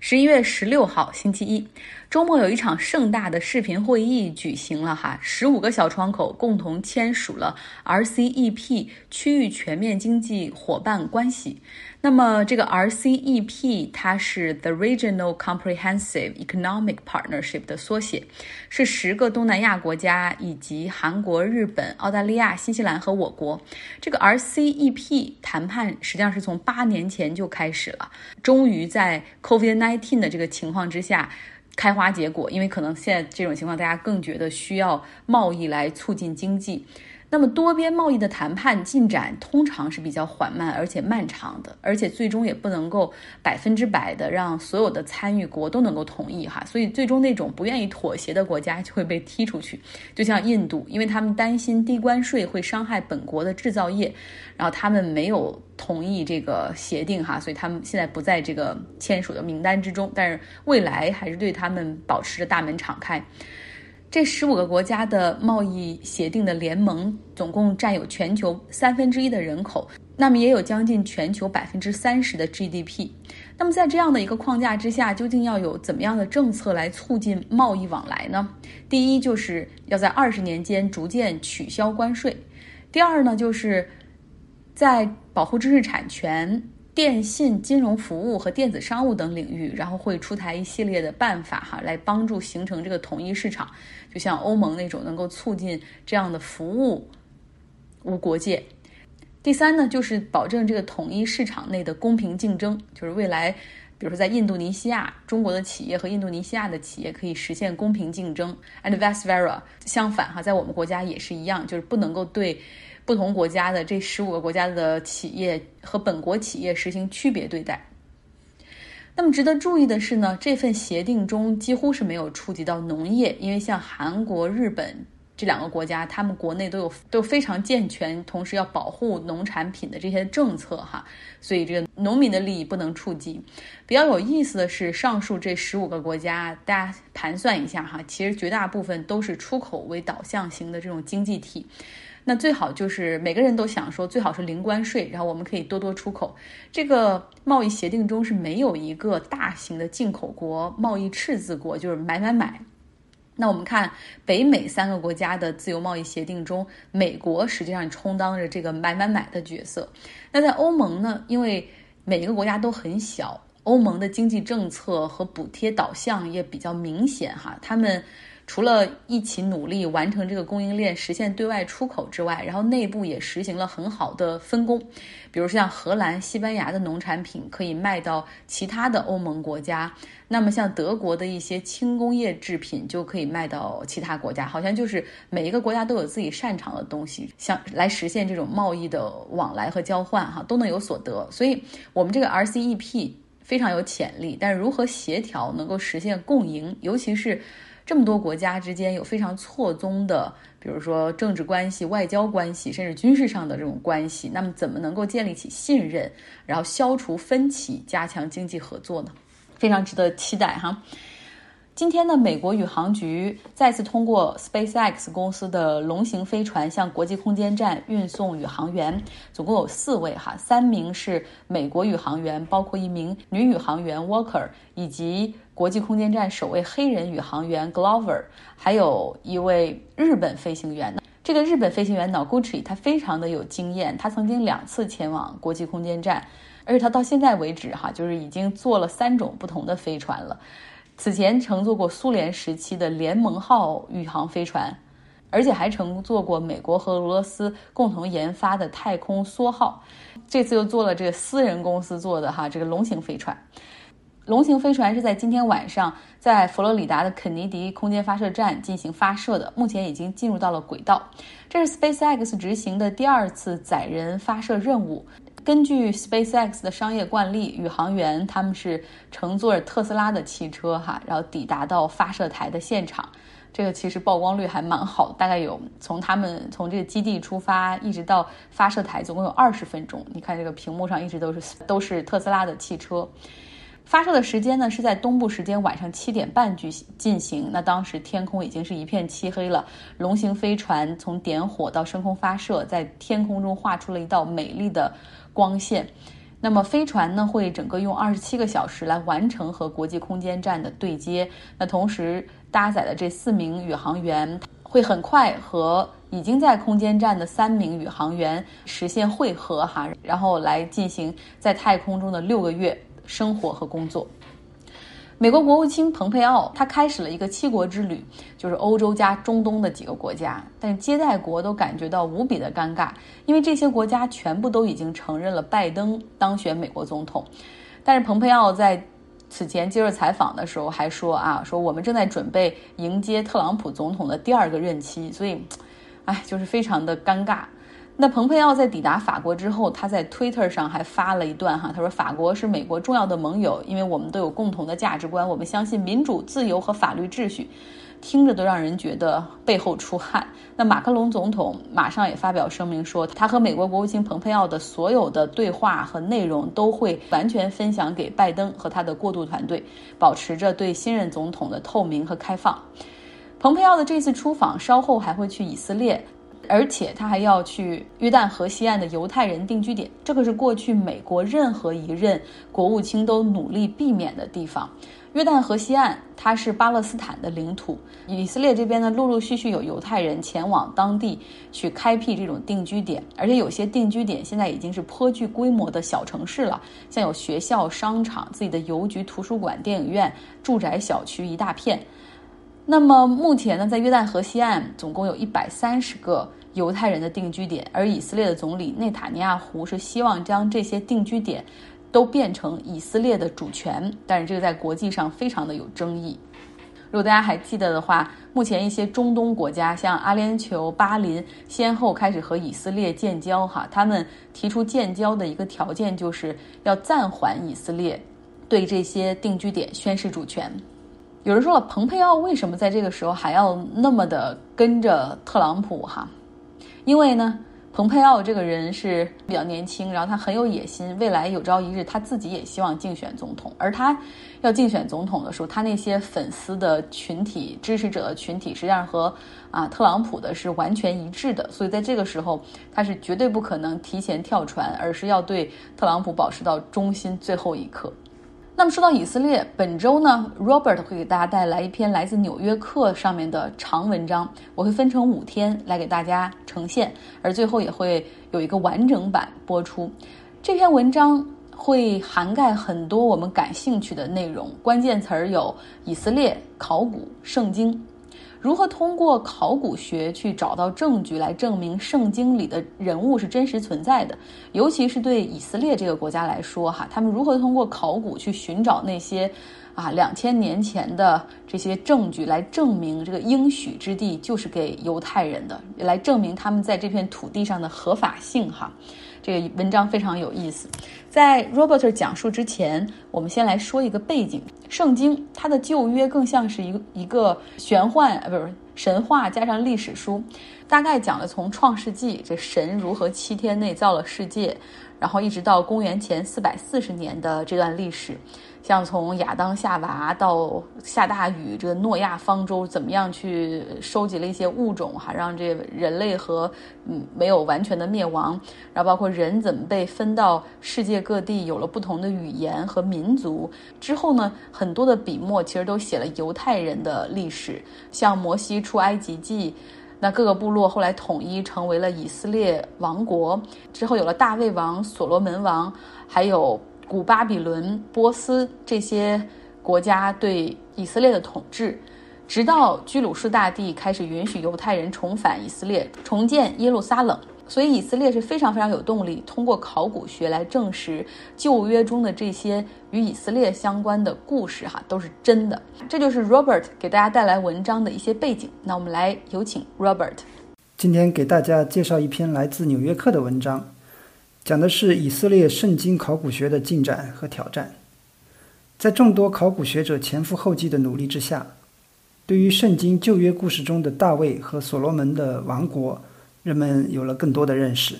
十一月十六号，星期一，周末有一场盛大的视频会议举行了哈，十五个小窗口共同签署了 RCEP 区域全面经济伙伴关系。那么这个 RCEP 它是 The Regional Comprehensive Economic Partnership 的缩写，是十个东南亚国家以及韩国、日本、澳大利亚、新西兰和我国。这个 RCEP 谈判实际上是从八年前就开始了，终于在 COVID-19 的这个情况之下开花结果。因为可能现在这种情况，大家更觉得需要贸易来促进经济。那么多边贸易的谈判进展通常是比较缓慢而且漫长的，而且最终也不能够百分之百的让所有的参与国都能够同意哈，所以最终那种不愿意妥协的国家就会被踢出去，就像印度，因为他们担心低关税会伤害本国的制造业，然后他们没有同意这个协定哈，所以他们现在不在这个签署的名单之中，但是未来还是对他们保持着大门敞开。这十五个国家的贸易协定的联盟总共占有全球三分之一的人口，那么也有将近全球百分之三十的 GDP。那么在这样的一个框架之下，究竟要有怎么样的政策来促进贸易往来呢？第一，就是要在二十年间逐渐取消关税；第二呢，就是在保护知识产权。电信、金融服务和电子商务等领域，然后会出台一系列的办法哈，来帮助形成这个统一市场，就像欧盟那种能够促进这样的服务无国界。第三呢，就是保证这个统一市场内的公平竞争，就是未来，比如说在印度尼西亚，中国的企业和印度尼西亚的企业可以实现公平竞争，and vice versa。相反哈，在我们国家也是一样，就是不能够对。不同国家的这十五个国家的企业和本国企业实行区别对待。那么值得注意的是呢，这份协定中几乎是没有触及到农业，因为像韩国、日本这两个国家，他们国内都有都非常健全，同时要保护农产品的这些政策哈，所以这个农民的利益不能触及。比较有意思的是，上述这十五个国家，大家盘算一下哈，其实绝大部分都是出口为导向型的这种经济体。那最好就是每个人都想说，最好是零关税，然后我们可以多多出口。这个贸易协定中是没有一个大型的进口国、贸易赤字国，就是买买买。那我们看北美三个国家的自由贸易协定中，美国实际上充当着这个买买买的角色。那在欧盟呢？因为每一个国家都很小，欧盟的经济政策和补贴导向也比较明显哈，他们。除了一起努力完成这个供应链，实现对外出口之外，然后内部也实行了很好的分工。比如像荷兰、西班牙的农产品可以卖到其他的欧盟国家，那么像德国的一些轻工业制品就可以卖到其他国家。好像就是每一个国家都有自己擅长的东西，像来实现这种贸易的往来和交换，哈，都能有所得。所以，我们这个 RCEP 非常有潜力，但是如何协调能够实现共赢，尤其是。这么多国家之间有非常错综的，比如说政治关系、外交关系，甚至军事上的这种关系，那么怎么能够建立起信任，然后消除分歧，加强经济合作呢？非常值得期待哈。今天呢，美国宇航局再次通过 SpaceX 公司的龙型飞船向国际空间站运送宇航员，总共有四位哈，三名是美国宇航员，包括一名女宇航员 Walker，以及国际空间站首位黑人宇航员 Glover，还有一位日本飞行员。这个日本飞行员 Noguchi 他非常的有经验，他曾经两次前往国际空间站，而且他到现在为止哈，就是已经坐了三种不同的飞船了。此前乘坐过苏联时期的联盟号宇航飞船，而且还乘坐过美国和俄罗斯共同研发的太空梭号。这次又坐了这个私人公司做的哈这个龙型飞船。龙型飞船是在今天晚上在佛罗里达的肯尼迪空间发射站进行发射的，目前已经进入到了轨道。这是 SpaceX 执行的第二次载人发射任务。根据 SpaceX 的商业惯例，宇航员他们是乘坐着特斯拉的汽车哈，然后抵达到发射台的现场。这个其实曝光率还蛮好，大概有从他们从这个基地出发一直到发射台，总共有二十分钟。你看这个屏幕上一直都是都是特斯拉的汽车。发射的时间呢是在东部时间晚上七点半举进行。那当时天空已经是一片漆黑了。龙形飞船从点火到升空发射，在天空中画出了一道美丽的。光线，那么飞船呢会整个用二十七个小时来完成和国际空间站的对接。那同时搭载的这四名宇航员会很快和已经在空间站的三名宇航员实现汇合哈，然后来进行在太空中的六个月生活和工作。美国国务卿蓬佩奥他开始了一个七国之旅，就是欧洲加中东的几个国家，但是接待国都感觉到无比的尴尬，因为这些国家全部都已经承认了拜登当选美国总统。但是蓬佩奥在此前接受采访的时候还说啊，说我们正在准备迎接特朗普总统的第二个任期，所以，哎，就是非常的尴尬。那蓬佩奥在抵达法国之后，他在 Twitter 上还发了一段哈，他说：“法国是美国重要的盟友，因为我们都有共同的价值观，我们相信民主、自由和法律秩序。”听着都让人觉得背后出汗。那马克龙总统马上也发表声明说，他和美国国务卿蓬佩奥的所有的对话和内容都会完全分享给拜登和他的过渡团队，保持着对新任总统的透明和开放。蓬佩奥的这次出访稍后还会去以色列。而且他还要去约旦河西岸的犹太人定居点，这个是过去美国任何一任国务卿都努力避免的地方。约旦河西岸它是巴勒斯坦的领土，以色列这边呢，陆陆续续有犹太人前往当地去开辟这种定居点，而且有些定居点现在已经是颇具规模的小城市了，像有学校、商场、自己的邮局、图书馆、电影院、住宅小区一大片。那么目前呢，在约旦河西岸总共有一百三十个。犹太人的定居点，而以色列的总理内塔尼亚胡是希望将这些定居点都变成以色列的主权，但是这个在国际上非常的有争议。如果大家还记得的话，目前一些中东国家，像阿联酋、巴林，先后开始和以色列建交，哈，他们提出建交的一个条件就是要暂缓以色列对这些定居点宣示主权。有人说了，蓬佩奥为什么在这个时候还要那么的跟着特朗普？哈。因为呢，蓬佩奥这个人是比较年轻，然后他很有野心，未来有朝一日他自己也希望竞选总统。而他要竞选总统的时候，他那些粉丝的群体、支持者的群体，实际上和啊特朗普的是完全一致的。所以在这个时候，他是绝对不可能提前跳船，而是要对特朗普保持到忠心最后一刻。那么说到以色列，本周呢，Robert 会给大家带来一篇来自《纽约客》上面的长文章，我会分成五天来给大家呈现，而最后也会有一个完整版播出。这篇文章会涵盖很多我们感兴趣的内容，关键词儿有以色列、考古、圣经。如何通过考古学去找到证据来证明圣经里的人物是真实存在的？尤其是对以色列这个国家来说，哈，他们如何通过考古去寻找那些啊两千年前的这些证据来证明这个应许之地就是给犹太人的，来证明他们在这片土地上的合法性？哈。这个文章非常有意思，在 Robert 讲述之前，我们先来说一个背景。圣经它的旧约更像是一个一个玄幻，不是神话加上历史书，大概讲了从创世纪这神如何七天内造了世界，然后一直到公元前四百四十年的这段历史。像从亚当夏娃到下大雨，这个诺亚方舟怎么样去收集了一些物种，哈，让这人类和嗯没有完全的灭亡。然后包括人怎么被分到世界各地，有了不同的语言和民族。之后呢，很多的笔墨其实都写了犹太人的历史，像摩西出埃及记，那各个部落后来统一成为了以色列王国。之后有了大卫王、所罗门王，还有。古巴比伦、波斯这些国家对以色列的统治，直到居鲁士大帝开始允许犹太人重返以色列，重建耶路撒冷。所以以色列是非常非常有动力，通过考古学来证实旧约中的这些与以色列相关的故事，哈，都是真的。这就是 Robert 给大家带来文章的一些背景。那我们来有请 Robert。今天给大家介绍一篇来自《纽约客》的文章。讲的是以色列圣经考古学的进展和挑战。在众多考古学者前赴后继的努力之下，对于圣经旧约故事中的大卫和所罗门的王国，人们有了更多的认识。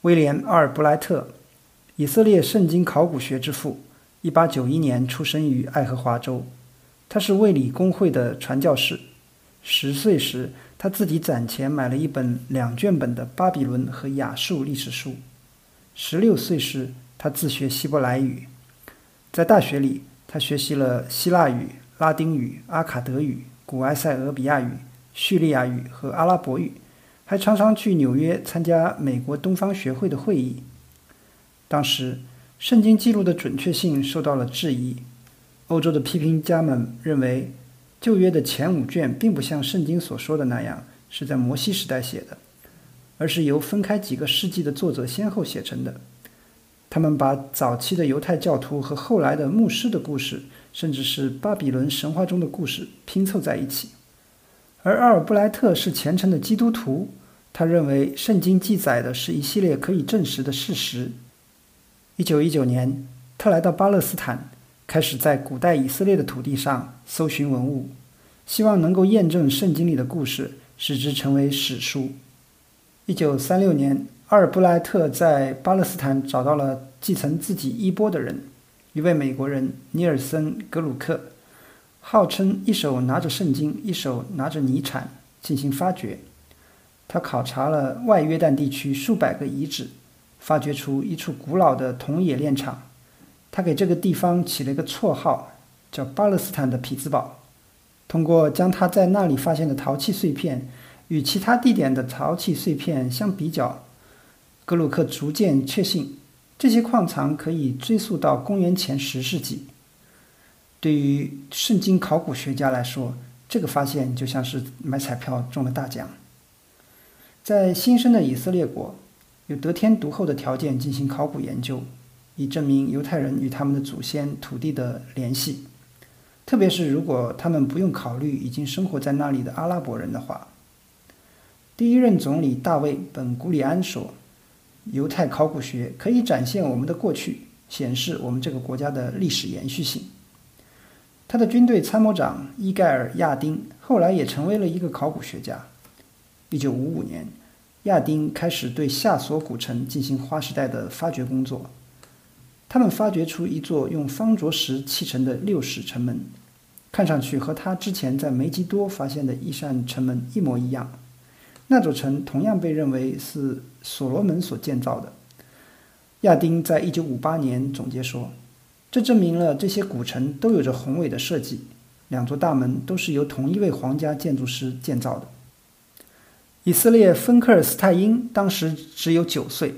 威廉·阿尔布莱特，以色列圣经考古学之父，1891年出生于爱荷华州，他是卫理公会的传教士。十岁时，他自己攒钱买了一本两卷本的巴比伦和亚述历史书。十六岁时，他自学希伯来语。在大学里，他学习了希腊语、拉丁语、阿卡德语、古埃塞俄比亚语、叙利亚语和阿拉伯语，还常常去纽约参加美国东方学会的会议。当时，圣经记录的准确性受到了质疑。欧洲的批评家们认为，旧约的前五卷并不像圣经所说的那样是在摩西时代写的，而是由分开几个世纪的作者先后写成的。他们把早期的犹太教徒和后来的牧师的故事，甚至是巴比伦神话中的故事拼凑在一起。而阿尔布莱特是虔诚的基督徒，他认为圣经记载的是一系列可以证实的事实。一九一九年，他来到巴勒斯坦。开始在古代以色列的土地上搜寻文物，希望能够验证圣经里的故事，使之成为史书。一九三六年，阿尔布莱特在巴勒斯坦找到了继承自己衣钵的人，一位美国人尼尔森·格鲁克，号称一手拿着圣经，一手拿着泥铲进行发掘。他考察了外约旦地区数百个遗址，发掘出一处古老的铜冶炼厂。他给这个地方起了一个绰号，叫巴勒斯坦的匹兹堡。通过将他在那里发现的陶器碎片与其他地点的陶器碎片相比较，格鲁克逐渐确信这些矿藏可以追溯到公元前十世纪。对于圣经考古学家来说，这个发现就像是买彩票中了大奖。在新生的以色列国，有得天独厚的条件进行考古研究。以证明犹太人与他们的祖先土地的联系，特别是如果他们不用考虑已经生活在那里的阿拉伯人的话。第一任总理大卫·本·古里安说：“犹太考古学可以展现我们的过去，显示我们这个国家的历史延续性。”他的军队参谋长伊盖尔·亚丁后来也成为了一个考古学家。1955年，亚丁开始对夏索古城进行划时代的发掘工作。他们发掘出一座用方卓石砌成的六室城门，看上去和他之前在梅吉多发现的一扇城门一模一样。那座城同样被认为是所罗门所建造的。亚丁在一九五八年总结说：“这证明了这些古城都有着宏伟的设计，两座大门都是由同一位皇家建筑师建造的。”以色列芬克尔斯泰因当时只有九岁。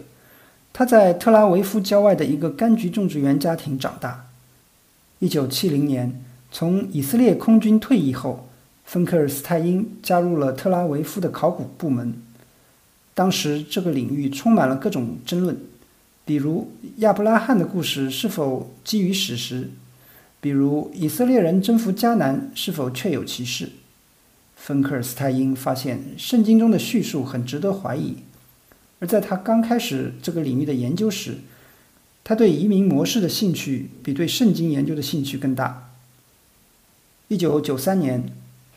他在特拉维夫郊外的一个柑橘种植园家庭长大。1970年，从以色列空军退役后，芬克尔斯泰因加入了特拉维夫的考古部门。当时，这个领域充满了各种争论，比如亚伯拉罕的故事是否基于史实，比如以色列人征服迦南是否确有其事。芬克尔斯泰因发现，圣经中的叙述很值得怀疑。在他刚开始这个领域的研究时，他对移民模式的兴趣比对圣经研究的兴趣更大。一九九三年，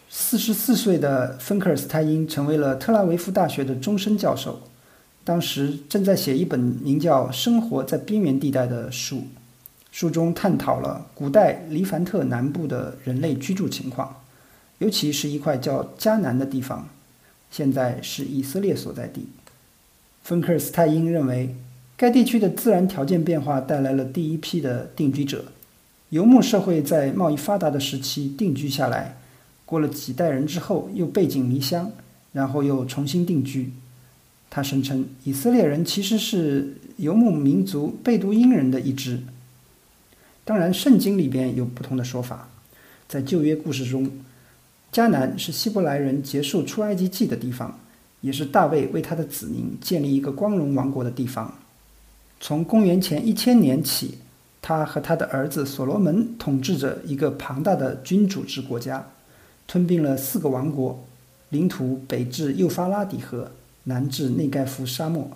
四十四岁的芬克尔斯泰因成为了特拉维夫大学的终身教授，当时正在写一本名叫《生活在边缘地带》的书，书中探讨了古代黎凡特南部的人类居住情况，尤其是一块叫迦南的地方，现在是以色列所在地。芬克尔斯泰因认为，该地区的自然条件变化带来了第一批的定居者。游牧社会在贸易发达的时期定居下来，过了几代人之后又背井离乡，然后又重新定居。他声称，以色列人其实是游牧民族贝都因人的一支。当然，圣经里边有不同的说法。在旧约故事中，迦南是希伯来人结束出埃及记的地方。也是大卫为他的子民建立一个光荣王国的地方。从公元前一千年起，他和他的儿子所罗门统治着一个庞大的君主制国家，吞并了四个王国，领土北至幼发拉底河，南至内盖夫沙漠。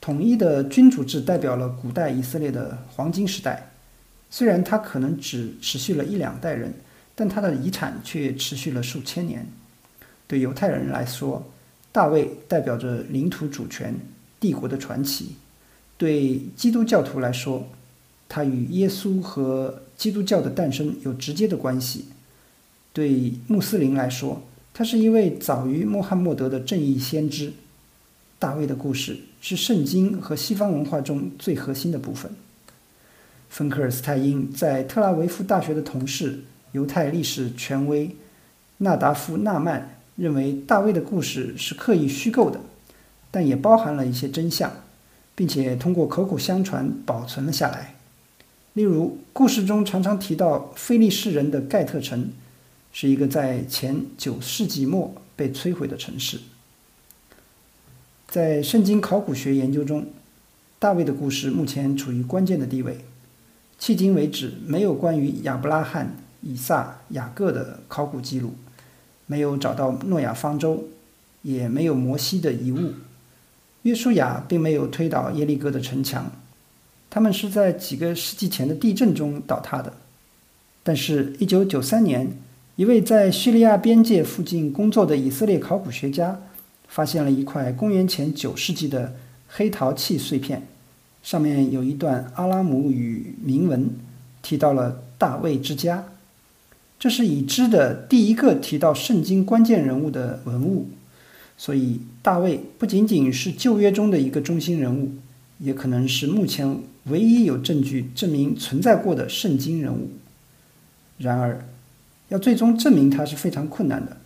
统一的君主制代表了古代以色列的黄金时代。虽然它可能只持续了一两代人，但它的遗产却持续了数千年。对犹太人来说，大卫代表着领土主权、帝国的传奇。对基督教徒来说，他与耶稣和基督教的诞生有直接的关系；对穆斯林来说，他是一位早于穆罕默德的正义先知；大卫的故事是圣经和西方文化中最核心的部分。芬克尔斯泰因在特拉维夫大学的同事、犹太历史权威纳达夫·纳曼认为，大卫的故事是刻意虚构的，但也包含了一些真相，并且通过口口相传保存了下来。例如，故事中常常提到菲利士人的盖特城，是一个在前九世纪末被摧毁的城市。在圣经考古学研究中，大卫的故事目前处于关键的地位。迄今为止，没有关于亚伯拉罕、以撒、雅各的考古记录，没有找到诺亚方舟，也没有摩西的遗物。约书亚并没有推倒耶利哥的城墙，他们是在几个世纪前的地震中倒塌的。但是，1993年，一位在叙利亚边界附近工作的以色列考古学家。发现了一块公元前九世纪的黑陶器碎片，上面有一段阿拉姆语铭文，提到了大卫之家。这是已知的第一个提到圣经关键人物的文物，所以大卫不仅仅是旧约中的一个中心人物，也可能是目前唯一有证据证明存在过的圣经人物。然而，要最终证明他是非常困难的。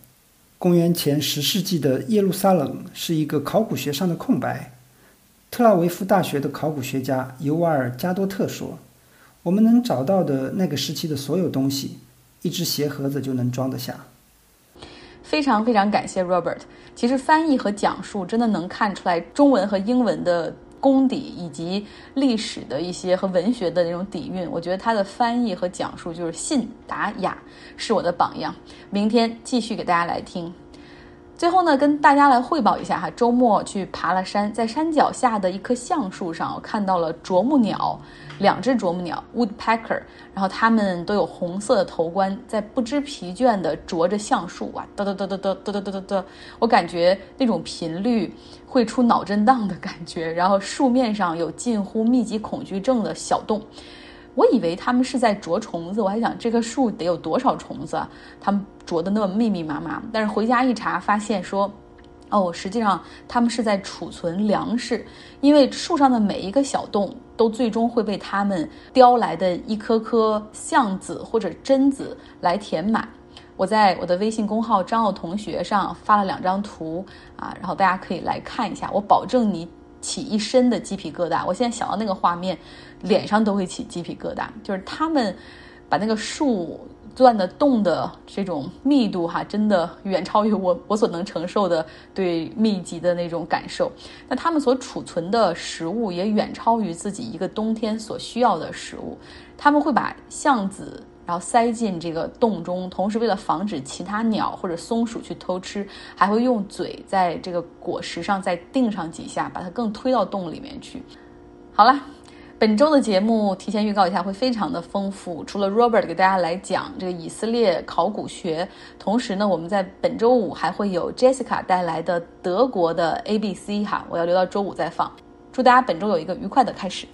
公元前十世纪的耶路撒冷是一个考古学上的空白。特拉维夫大学的考古学家尤瓦尔加多特说：“我们能找到的那个时期的所有东西，一只鞋盒子就能装得下。”非常非常感谢 Robert。其实翻译和讲述真的能看出来中文和英文的功底，以及历史的一些和文学的那种底蕴。我觉得他的翻译和讲述就是信达雅，是我的榜样。明天继续给大家来听。最后呢，跟大家来汇报一下哈，周末去爬了山，在山脚下的一棵橡树上，我看到了啄木鸟，两只啄木鸟 （woodpecker），然后它们都有红色的头冠，在不知疲倦地啄着橡树啊，嘚嘚嘚嘚嘚嘚嘚嘚嘚嘚，我感觉那种频率会出脑震荡的感觉，然后树面上有近乎密集恐惧症的小洞。我以为他们是在啄虫子，我还想这棵树得有多少虫子，他们啄的那么密密麻麻。但是回家一查，发现说，哦，实际上他们是在储存粮食，因为树上的每一个小洞都最终会被他们叼来的一颗颗橡子或者榛子来填满。我在我的微信公号张奥同学上发了两张图啊，然后大家可以来看一下，我保证你。起一身的鸡皮疙瘩，我现在想到那个画面，脸上都会起鸡皮疙瘩。就是他们把那个树钻的洞的这种密度，哈，真的远超于我我所能承受的对密集的那种感受。那他们所储存的食物也远超于自己一个冬天所需要的食物。他们会把橡子。然后塞进这个洞中，同时为了防止其他鸟或者松鼠去偷吃，还会用嘴在这个果实上再钉上几下，把它更推到洞里面去。好了，本周的节目提前预告一下，会非常的丰富。除了 Robert 给大家来讲这个以色列考古学，同时呢，我们在本周五还会有 Jessica 带来的德国的 ABC 哈，我要留到周五再放。祝大家本周有一个愉快的开始。